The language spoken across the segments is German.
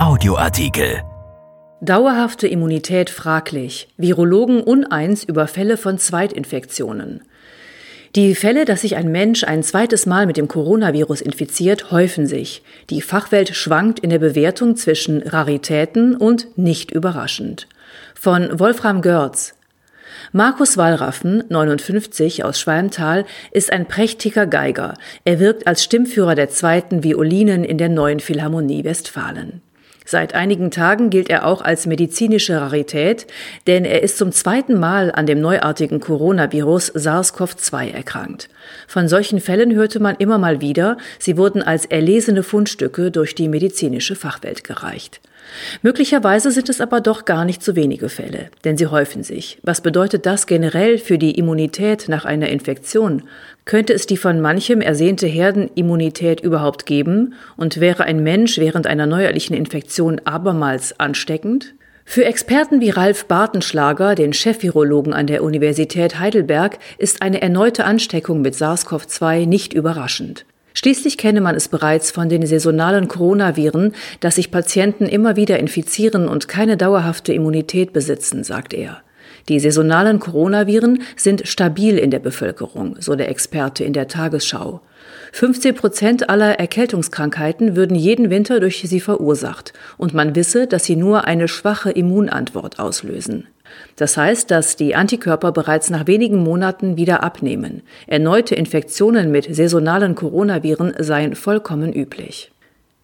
Audioartikel. Dauerhafte Immunität fraglich. Virologen uneins über Fälle von Zweitinfektionen. Die Fälle, dass sich ein Mensch ein zweites Mal mit dem Coronavirus infiziert, häufen sich. Die Fachwelt schwankt in der Bewertung zwischen Raritäten und nicht überraschend. Von Wolfram Görz, Markus Wallraffen, 59 aus Schwalmtal, ist ein prächtiger Geiger. Er wirkt als Stimmführer der zweiten Violinen in der neuen Philharmonie Westfalen. Seit einigen Tagen gilt er auch als medizinische Rarität, denn er ist zum zweiten Mal an dem neuartigen Coronavirus SARS-CoV-2 erkrankt. Von solchen Fällen hörte man immer mal wieder, sie wurden als erlesene Fundstücke durch die medizinische Fachwelt gereicht. Möglicherweise sind es aber doch gar nicht so wenige Fälle, denn sie häufen sich. Was bedeutet das generell für die Immunität nach einer Infektion? Könnte es die von manchem ersehnte Herdenimmunität überhaupt geben und wäre ein Mensch während einer neuerlichen Infektion abermals ansteckend? Für Experten wie Ralf Bartenschlager, den Chefvirologen an der Universität Heidelberg, ist eine erneute Ansteckung mit SARS-CoV-2 nicht überraschend. Schließlich kenne man es bereits von den saisonalen Coronaviren, dass sich Patienten immer wieder infizieren und keine dauerhafte Immunität besitzen, sagt er. Die saisonalen Coronaviren sind stabil in der Bevölkerung, so der Experte in der Tagesschau. 15 Prozent aller Erkältungskrankheiten würden jeden Winter durch sie verursacht, und man wisse, dass sie nur eine schwache Immunantwort auslösen. Das heißt, dass die Antikörper bereits nach wenigen Monaten wieder abnehmen. Erneute Infektionen mit saisonalen Coronaviren seien vollkommen üblich.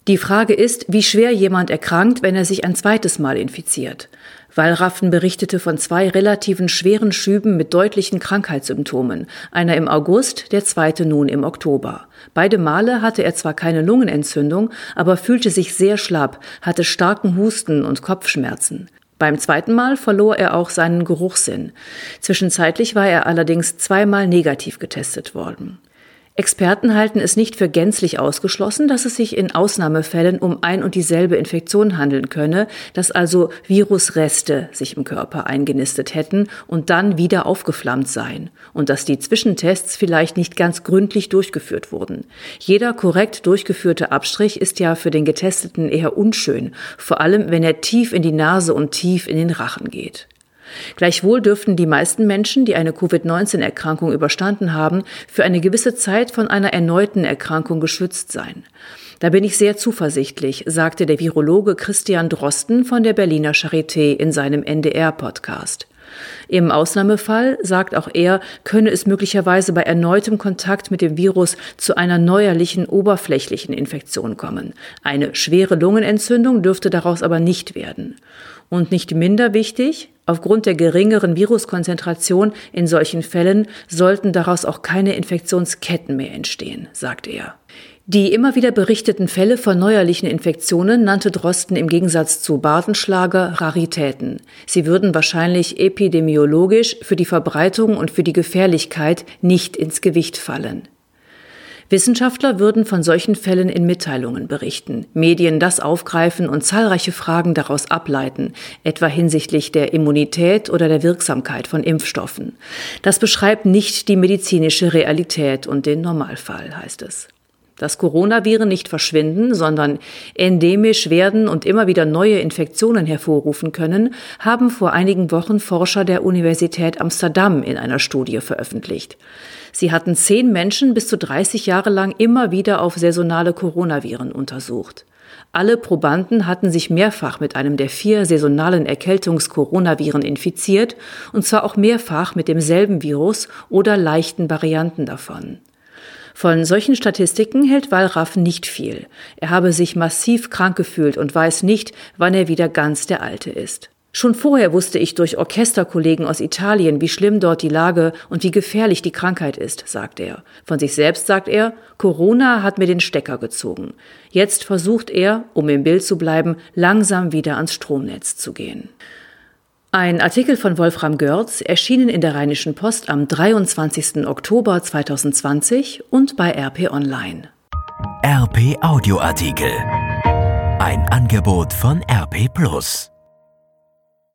Die Frage ist, wie schwer jemand erkrankt, wenn er sich ein zweites Mal infiziert. Wallraffen berichtete von zwei relativen schweren Schüben mit deutlichen Krankheitssymptomen, einer im August, der zweite nun im Oktober. Beide Male hatte er zwar keine Lungenentzündung, aber fühlte sich sehr schlapp, hatte starken Husten und Kopfschmerzen. Beim zweiten Mal verlor er auch seinen Geruchssinn. Zwischenzeitlich war er allerdings zweimal negativ getestet worden. Experten halten es nicht für gänzlich ausgeschlossen, dass es sich in Ausnahmefällen um ein und dieselbe Infektion handeln könne, dass also Virusreste sich im Körper eingenistet hätten und dann wieder aufgeflammt seien und dass die Zwischentests vielleicht nicht ganz gründlich durchgeführt wurden. Jeder korrekt durchgeführte Abstrich ist ja für den Getesteten eher unschön, vor allem wenn er tief in die Nase und tief in den Rachen geht. Gleichwohl dürften die meisten Menschen, die eine Covid-19-Erkrankung überstanden haben, für eine gewisse Zeit von einer erneuten Erkrankung geschützt sein. Da bin ich sehr zuversichtlich, sagte der Virologe Christian Drosten von der Berliner Charité in seinem NDR-Podcast. Im Ausnahmefall, sagt auch er, könne es möglicherweise bei erneutem Kontakt mit dem Virus zu einer neuerlichen oberflächlichen Infektion kommen. Eine schwere Lungenentzündung dürfte daraus aber nicht werden. Und nicht minder wichtig, aufgrund der geringeren Viruskonzentration in solchen Fällen sollten daraus auch keine Infektionsketten mehr entstehen, sagt er. Die immer wieder berichteten Fälle von neuerlichen Infektionen nannte Drosten im Gegensatz zu Bartenschlager Raritäten. Sie würden wahrscheinlich epidemiologisch für die Verbreitung und für die Gefährlichkeit nicht ins Gewicht fallen. Wissenschaftler würden von solchen Fällen in Mitteilungen berichten, Medien das aufgreifen und zahlreiche Fragen daraus ableiten, etwa hinsichtlich der Immunität oder der Wirksamkeit von Impfstoffen. Das beschreibt nicht die medizinische Realität und den Normalfall, heißt es. Dass Coronaviren nicht verschwinden, sondern endemisch werden und immer wieder neue Infektionen hervorrufen können, haben vor einigen Wochen Forscher der Universität Amsterdam in einer Studie veröffentlicht. Sie hatten zehn Menschen bis zu 30 Jahre lang immer wieder auf saisonale Coronaviren untersucht. Alle Probanden hatten sich mehrfach mit einem der vier saisonalen Erkältungs-Coronaviren infiziert, und zwar auch mehrfach mit demselben Virus oder leichten Varianten davon. Von solchen Statistiken hält Wallraff nicht viel. Er habe sich massiv krank gefühlt und weiß nicht, wann er wieder ganz der Alte ist. Schon vorher wusste ich durch Orchesterkollegen aus Italien, wie schlimm dort die Lage und wie gefährlich die Krankheit ist, sagt er. Von sich selbst sagt er, Corona hat mir den Stecker gezogen. Jetzt versucht er, um im Bild zu bleiben, langsam wieder ans Stromnetz zu gehen. Ein Artikel von Wolfram Görz, erschienen in der Rheinischen Post am 23. Oktober 2020 und bei RP Online. RP Audioartikel. Ein Angebot von RP Plus.